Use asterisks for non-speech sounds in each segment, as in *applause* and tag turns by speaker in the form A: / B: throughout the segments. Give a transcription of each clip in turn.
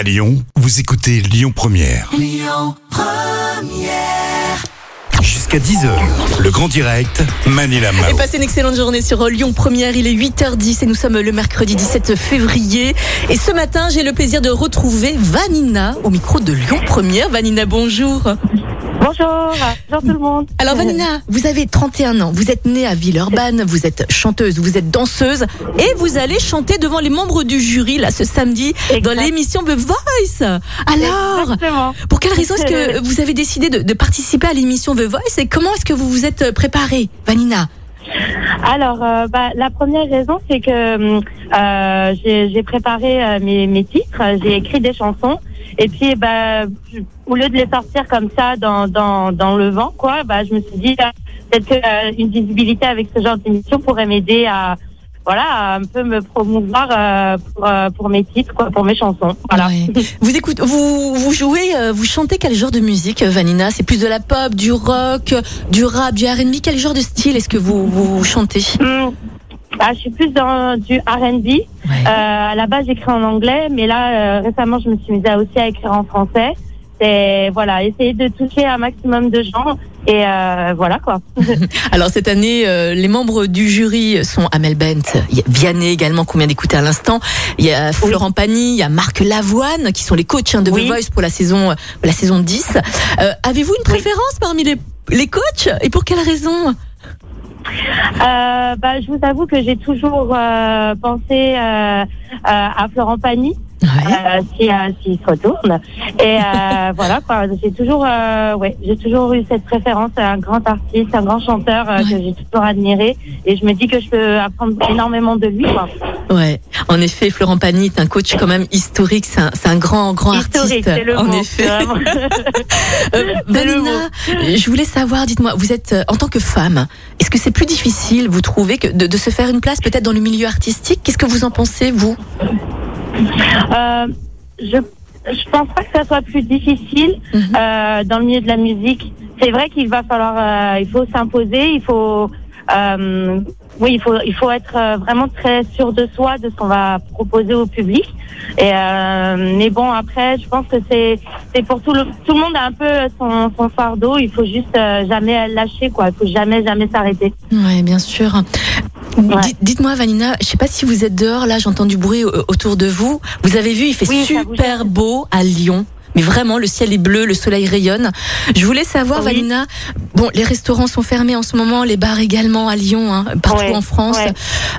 A: À Lyon, vous écoutez Lyon Première. Jusqu'à 10h, le grand direct, Manila
B: Et
A: Mao.
B: passez une excellente journée sur Lyon Première. Il est 8h10 et nous sommes le mercredi 17 février. Et ce matin, j'ai le plaisir de retrouver Vanina au micro de Lyon Première. Vanina, bonjour.
C: Bonjour, bonjour tout le monde.
B: Alors Vanina, vous avez 31 ans, vous êtes née à Villeurbanne, vous êtes chanteuse, vous êtes danseuse et vous allez chanter devant les membres du jury là ce samedi dans l'émission The Voice. Alors,
C: Exactement.
B: pour quelle raison est-ce que *laughs* vous avez décidé de, de participer à l'émission The Voice et comment est-ce que vous vous êtes préparée, Vanina?
C: Alors, euh, bah, la première raison, c'est que euh, j'ai préparé euh, mes, mes titres, j'ai écrit des chansons, et puis, bah, au lieu de les sortir comme ça dans, dans, dans le vent, quoi, bah, je me suis dit, euh, peut-être qu'une visibilité avec ce genre d'émission pourrait m'aider à, voilà, un peu me promouvoir euh, pour, euh, pour mes titres, quoi, pour mes chansons. Voilà.
B: Ouais. *laughs* Vous écoutez, vous, vous jouez, euh, vous chantez quel genre de musique, euh, Vanina? C'est plus de la pop, du rock, euh, du rap, du R&B Quel genre de style est-ce que vous, vous chantez?
C: Hum, bah, je suis plus dans du R&B.
B: Ouais.
C: Euh, à la base, j'écris en anglais, mais là, euh, récemment, je me suis mise à aussi à écrire en français. C'est voilà, essayer de toucher un maximum de gens et euh, voilà quoi. *laughs*
B: Alors cette année, euh, les membres du jury sont Amel Bent, il y a Vianney également qu'on vient d'écouter à l'instant, il y a Florent Pagny, il y a Marc Lavoine qui sont les coachs hein, de
C: Oui.
B: The Voice pour la saison, euh, la saison 10. Euh, Avez-vous une préférence parmi les, les coachs et pour quelle raison?
C: Bah, je vous avoue que j'ai toujours pensé à Florent Pagny. Euh, si, euh, s'il se retourne. Et euh, *laughs* voilà quoi. J'ai toujours euh, ouais j'ai toujours eu cette préférence. À un grand artiste un grand chanteur que j'ai toujours admiré. Et je me dis que je peux apprendre énormément de lui quoi.
B: Ouais, en effet, Florent Pagny est un coach quand même historique, c'est un, grand, grand
C: Historique,
B: artiste.
C: c'est le
B: en
C: mot.
B: effet. *laughs* Vanina, je voulais savoir, dites-moi, vous êtes euh, en tant que femme, est-ce que c'est plus difficile, vous trouvez, que de, de se faire une place peut-être dans le milieu artistique? Qu'est-ce que vous en pensez, vous?
C: Euh, je je pense pas que ça soit plus difficile
B: Mhm.
C: euh, dans le milieu de la musique. C'est vrai qu'il va falloir, euh, il faut s'imposer, il faut, oui, il faut, il faut être vraiment très sûr de soi, de ce qu'on va proposer au public. Et mais bon, après, je pense que c'est, c'est pour tout le, tout le monde a un peu son, son fardeau. Il faut juste jamais lâcher, quoi. Il faut jamais, jamais s'arrêter.
B: Oui, bien sûr. Dites- Dites-moi, Vanina, je sais pas si vous êtes dehors, là, j'entends du bruit autour de vous. Vous avez vu, il fait
C: Oui,
B: super beau à Lyon. Mais vraiment, le ciel est bleu, le soleil rayonne. Je voulais savoir,
C: Oui.
B: Vanina, bon, les restaurants sont fermés en ce moment, les bars également à Lyon, hein, partout
C: Ouais,
B: en France.
C: ouais.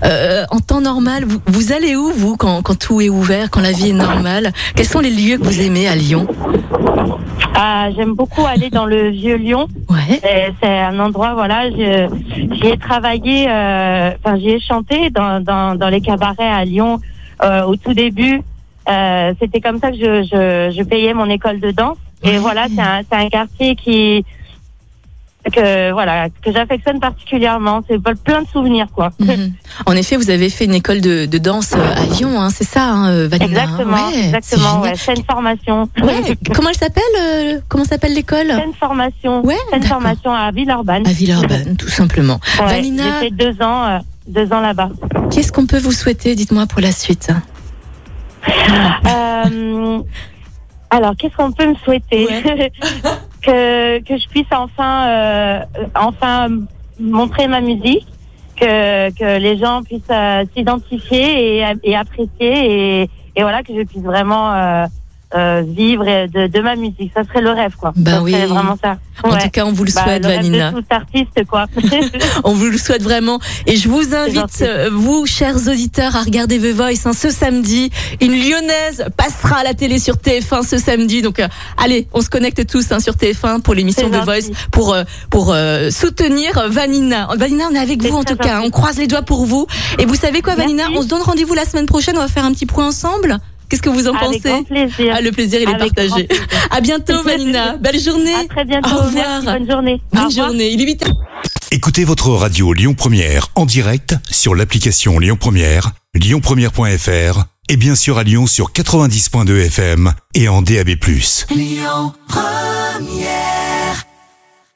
B: Euh, en temps normal, vous, vous allez où, vous, quand, quand tout est ouvert, quand la vie est normale? Quels sont les lieux que vous aimez à Lyon?
C: Ah, j'aime beaucoup aller dans le vieux Lyon.
B: Ouais.
C: C'est un endroit, voilà, j'y ai travaillé, euh, enfin j'y ai chanté dans, dans, dans les cabarets à Lyon euh, au tout début. Euh, C'était comme ça que je, je, je payais mon école de danse. Et voilà, c'est un, c'est un quartier qui que voilà que j'affectionne particulièrement. C'est plein de souvenirs, quoi.
B: Mhm. En effet, vous avez fait une école de, de danse euh, à Lyon, hein, c'est ça, hein, euh, Vanina?
C: Exactement,
B: Ouais,
C: exactement. Ouais. Une formation.
B: Ouais, Comment elle s'appelle euh, Comment s'appelle l'école?
C: Une formation.
B: Ouais, d'accord.
C: formation à Villeurbanne.
B: À Villeurbanne, tout simplement. Vanina,
C: J'ai fait deux ans, euh, deux ans là-bas.
B: qu'est-ce qu'on peut vous souhaiter Dites-moi pour la suite?
C: Euh, alors, qu'est-ce qu'on peut me souhaiter *laughs* que, que je puisse enfin, euh, enfin montrer ma musique, que, que les gens puissent euh, s'identifier et, et apprécier, et, et voilà, que je puisse vraiment euh, vivre de, de ma musique. Ça serait le rêve, quoi.
B: Bah
C: ça
B: oui.
C: vraiment ça.
B: En tout cas, on vous le
C: Bah,
B: souhaite,
C: rêve
B: Vanina.
C: de tout artiste, quoi. *laughs*
B: On vous le souhaite vraiment. Et je vous invite, euh, vous, chers auditeurs, à regarder The Voice hein, ce samedi. Une lyonnaise passera à la télé sur TF1 ce samedi. Donc, euh, allez, on se connecte tous hein, sur TF1 pour l'émission The. Voice pour euh, pour euh, soutenir Vanina. Vanina, on est avec vous en tout cas. On croise les doigts pour vous. Et vous savez quoi. Vanina? On se donne rendez-vous la semaine prochaine. On va faire un petit point ensemble. Qu'est-ce que vous en
C: Avec grand
B: pensez
C: plaisir.
B: ah, Le plaisir, il est
C: Avec
B: partagé.
C: plaisir.
B: À bientôt, Vanina. Belle journée.
C: À très bientôt.
B: Au revoir.
C: Merci, bonne journée. Au
B: Bonne
C: revoir.
B: journée. Il est 8
A: Écoutez votre radio Lyon Première en direct sur l'application Lyon Première, lyonpremière.fr et bien sûr à Lyon sur 90.2 FM et en DAB+.
D: Lyon Première